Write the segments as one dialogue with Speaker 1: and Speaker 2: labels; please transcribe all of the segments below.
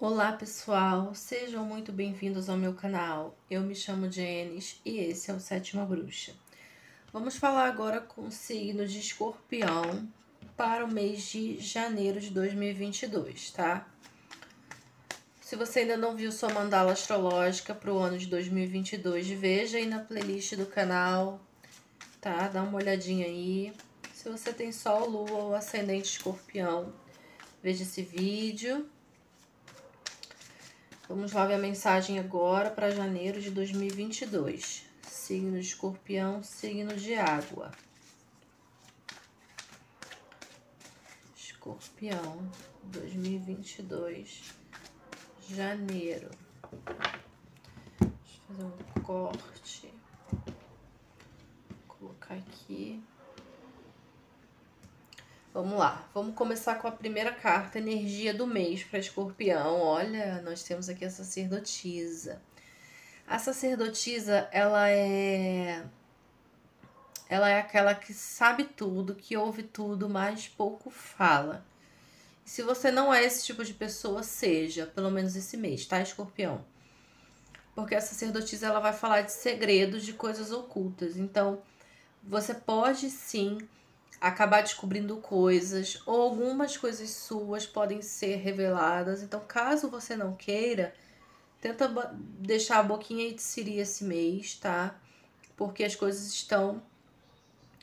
Speaker 1: Olá pessoal, sejam muito bem-vindos ao meu canal. Eu me chamo Jenis e esse é o Sétima Bruxa. Vamos falar agora com o signo de escorpião para o mês de janeiro de 2022, tá? Se você ainda não viu sua mandala astrológica para o ano de 2022, veja aí na playlist do canal, tá? Dá uma olhadinha aí. Se você tem Sol, Lua ou Ascendente Escorpião, veja esse vídeo Vamos lá ver a mensagem agora para janeiro de 2022. Signo de escorpião, signo de água. Escorpião, 2022, janeiro. Deixa eu fazer um corte. Vou colocar aqui. Vamos lá, vamos começar com a primeira carta, energia do mês para escorpião. Olha, nós temos aqui a sacerdotisa. A sacerdotisa, ela é ela é aquela que sabe tudo, que ouve tudo, mas pouco fala. Se você não é esse tipo de pessoa, seja, pelo menos esse mês, tá, escorpião? Porque a sacerdotisa ela vai falar de segredos, de coisas ocultas. Então, você pode sim acabar descobrindo coisas, ou algumas coisas suas podem ser reveladas. Então, caso você não queira, tenta deixar a boquinha de siri esse mês, tá? Porque as coisas estão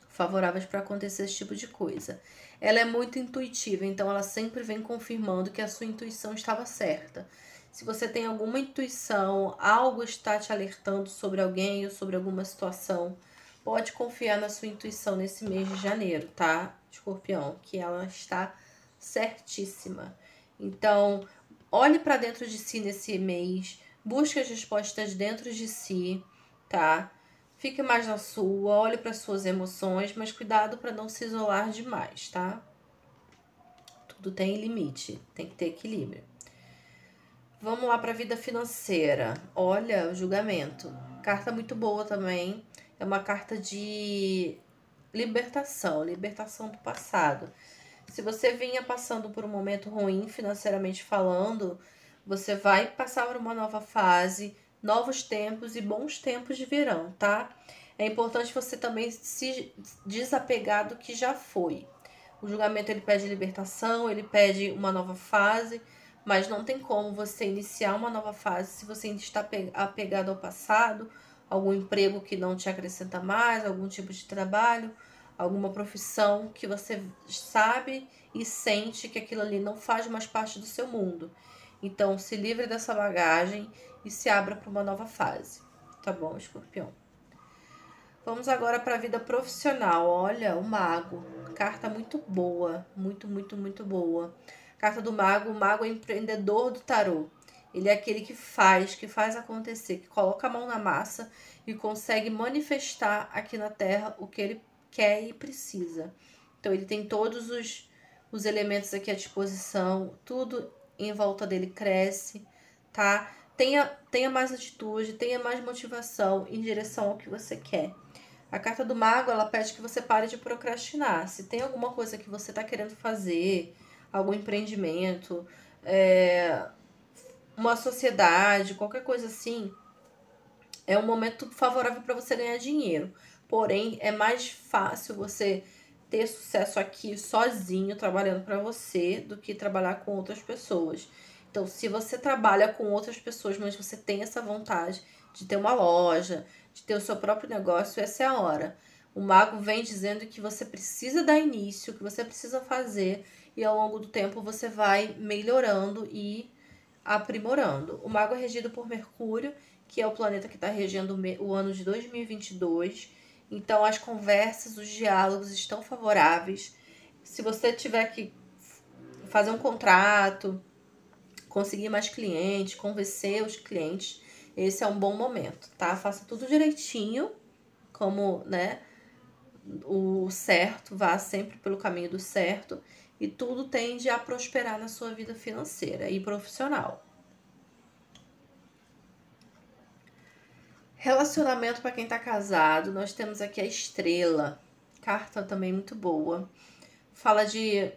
Speaker 1: favoráveis para acontecer esse tipo de coisa. Ela é muito intuitiva, então ela sempre vem confirmando que a sua intuição estava certa. Se você tem alguma intuição, algo está te alertando sobre alguém ou sobre alguma situação, pode confiar na sua intuição nesse mês de janeiro, tá? Escorpião, que ela está certíssima. Então, olhe para dentro de si nesse mês, busque as respostas dentro de si, tá? Fique mais na sua, olhe para suas emoções, mas cuidado para não se isolar demais, tá? Tudo tem limite, tem que ter equilíbrio. Vamos lá para a vida financeira. Olha, o julgamento. Carta muito boa também é uma carta de libertação, libertação do passado. Se você vinha passando por um momento ruim financeiramente falando, você vai passar por uma nova fase, novos tempos e bons tempos de verão, tá? É importante você também se desapegar do que já foi. O julgamento ele pede libertação, ele pede uma nova fase, mas não tem como você iniciar uma nova fase se você ainda está apegado ao passado algum emprego que não te acrescenta mais, algum tipo de trabalho, alguma profissão que você sabe e sente que aquilo ali não faz mais parte do seu mundo. Então, se livre dessa bagagem e se abra para uma nova fase. Tá bom, escorpião? Vamos agora para a vida profissional. Olha, o mago. Carta muito boa, muito, muito, muito boa. Carta do mago, o mago é empreendedor do tarô. Ele é aquele que faz, que faz acontecer, que coloca a mão na massa e consegue manifestar aqui na Terra o que ele quer e precisa. Então ele tem todos os, os elementos aqui à disposição, tudo em volta dele cresce, tá? Tenha, tenha mais atitude, tenha mais motivação em direção ao que você quer. A carta do mago, ela pede que você pare de procrastinar. Se tem alguma coisa que você está querendo fazer, algum empreendimento, é, uma sociedade, qualquer coisa assim, é um momento favorável para você ganhar dinheiro. Porém, é mais fácil você ter sucesso aqui sozinho, trabalhando para você, do que trabalhar com outras pessoas. Então, se você trabalha com outras pessoas, mas você tem essa vontade de ter uma loja, de ter o seu próprio negócio, essa é a hora. O mago vem dizendo que você precisa dar início, que você precisa fazer, e ao longo do tempo você vai melhorando e aprimorando. O mago é regido por Mercúrio, que é o planeta que está regendo o ano de 2022. Então, as conversas, os diálogos estão favoráveis. Se você tiver que fazer um contrato, conseguir mais clientes, convencer os clientes, esse é um bom momento, tá? Faça tudo direitinho, como, né, o certo, vá sempre pelo caminho do certo e tudo tende a prosperar na sua vida financeira e profissional. Relacionamento para quem está casado, nós temos aqui a estrela, carta também muito boa. Fala de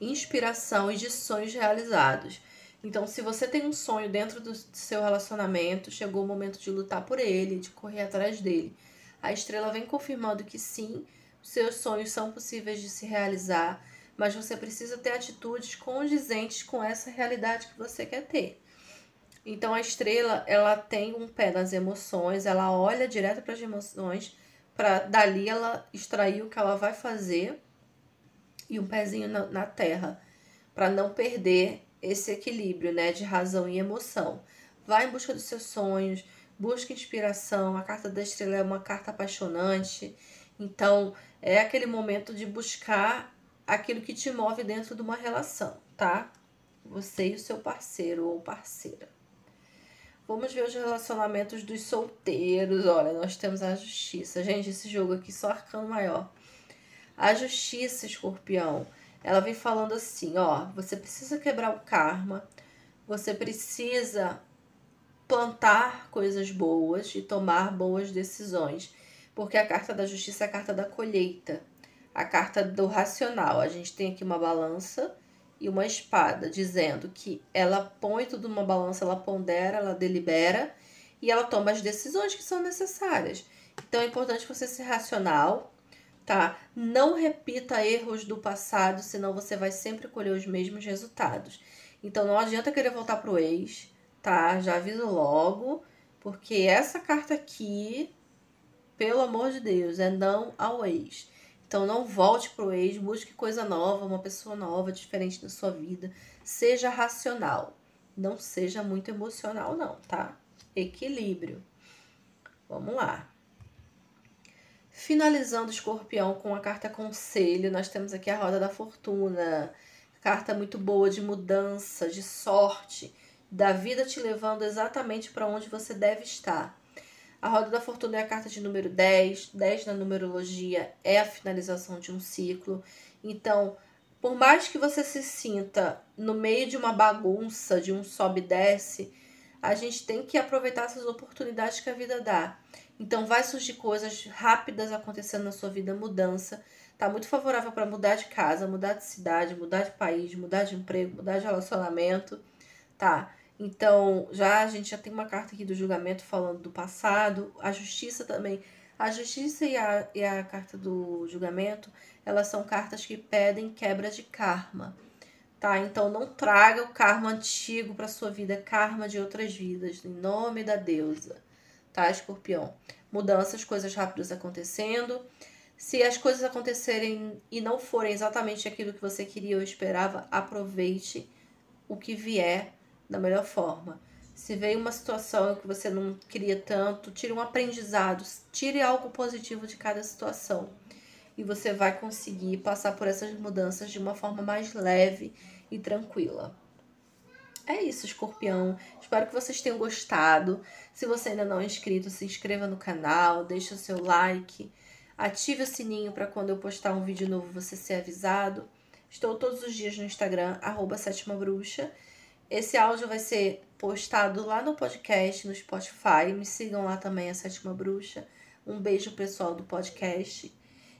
Speaker 1: inspiração e de sonhos realizados. Então, se você tem um sonho dentro do seu relacionamento, chegou o momento de lutar por ele, de correr atrás dele. A estrela vem confirmando que sim, seus sonhos são possíveis de se realizar, mas você precisa ter atitudes condizentes com essa realidade que você quer ter. Então a estrela, ela tem um pé nas emoções, ela olha direto para as emoções, para dali ela extrair o que ela vai fazer e um pezinho na, na terra, para não perder esse equilíbrio, né, de razão e emoção. Vai em busca dos seus sonhos, busca inspiração. A carta da estrela é uma carta apaixonante. Então, é aquele momento de buscar aquilo que te move dentro de uma relação, tá? Você e o seu parceiro ou parceira. Vamos ver os relacionamentos dos solteiros. Olha, nós temos a justiça. Gente, esse jogo aqui só arcano maior. A justiça, escorpião, ela vem falando assim: ó, você precisa quebrar o karma, você precisa plantar coisas boas e tomar boas decisões, porque a carta da justiça é a carta da colheita, a carta do racional. A gente tem aqui uma balança e uma espada, dizendo que ela põe tudo numa balança, ela pondera, ela delibera e ela toma as decisões que são necessárias. Então é importante você ser racional, tá? Não repita erros do passado, senão você vai sempre colher os mesmos resultados. Então não adianta querer voltar pro ex, tá? Já aviso logo, porque essa carta aqui, pelo amor de Deus, é não ao ex. Então não volte pro ex, busque coisa nova, uma pessoa nova, diferente da sua vida. Seja racional. Não seja muito emocional, não, tá? Equilíbrio. Vamos lá. Finalizando o escorpião com a carta conselho, nós temos aqui a roda da fortuna. Carta muito boa de mudança, de sorte, da vida te levando exatamente para onde você deve estar. A roda da fortuna é a carta de número 10. 10 na numerologia é a finalização de um ciclo. Então, por mais que você se sinta no meio de uma bagunça, de um sobe e desce, a gente tem que aproveitar essas oportunidades que a vida dá. Então, vai surgir coisas rápidas acontecendo na sua vida, mudança. Tá muito favorável para mudar de casa, mudar de cidade, mudar de país, mudar de emprego, mudar de relacionamento, tá? Então, já a gente já tem uma carta aqui do julgamento falando do passado, a justiça também. A justiça e a, e a carta do julgamento, elas são cartas que pedem quebra de karma, tá? Então, não traga o karma antigo para sua vida, karma de outras vidas, em nome da deusa, tá, escorpião? Mudanças, coisas rápidas acontecendo. Se as coisas acontecerem e não forem exatamente aquilo que você queria ou esperava, aproveite o que vier da melhor forma. Se veio uma situação que você não queria tanto, tire um aprendizado, tire algo positivo de cada situação. E você vai conseguir passar por essas mudanças de uma forma mais leve e tranquila. É isso, escorpião. Espero que vocês tenham gostado. Se você ainda não é inscrito, se inscreva no canal, deixe o seu like, ative o sininho para quando eu postar um vídeo novo você ser avisado. Estou todos os dias no Instagram, arroba sétima bruxa. Esse áudio vai ser postado lá no podcast, no Spotify. Me sigam lá também, a Sétima Bruxa. Um beijo pessoal do podcast.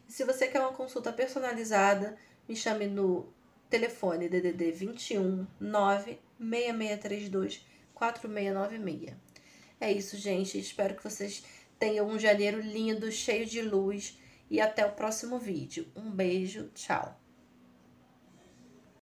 Speaker 1: E se você quer uma consulta personalizada, me chame no telefone DDD 21 96632 4696. É isso, gente. Espero que vocês tenham um janeiro lindo, cheio de luz. E até o próximo vídeo. Um beijo, tchau.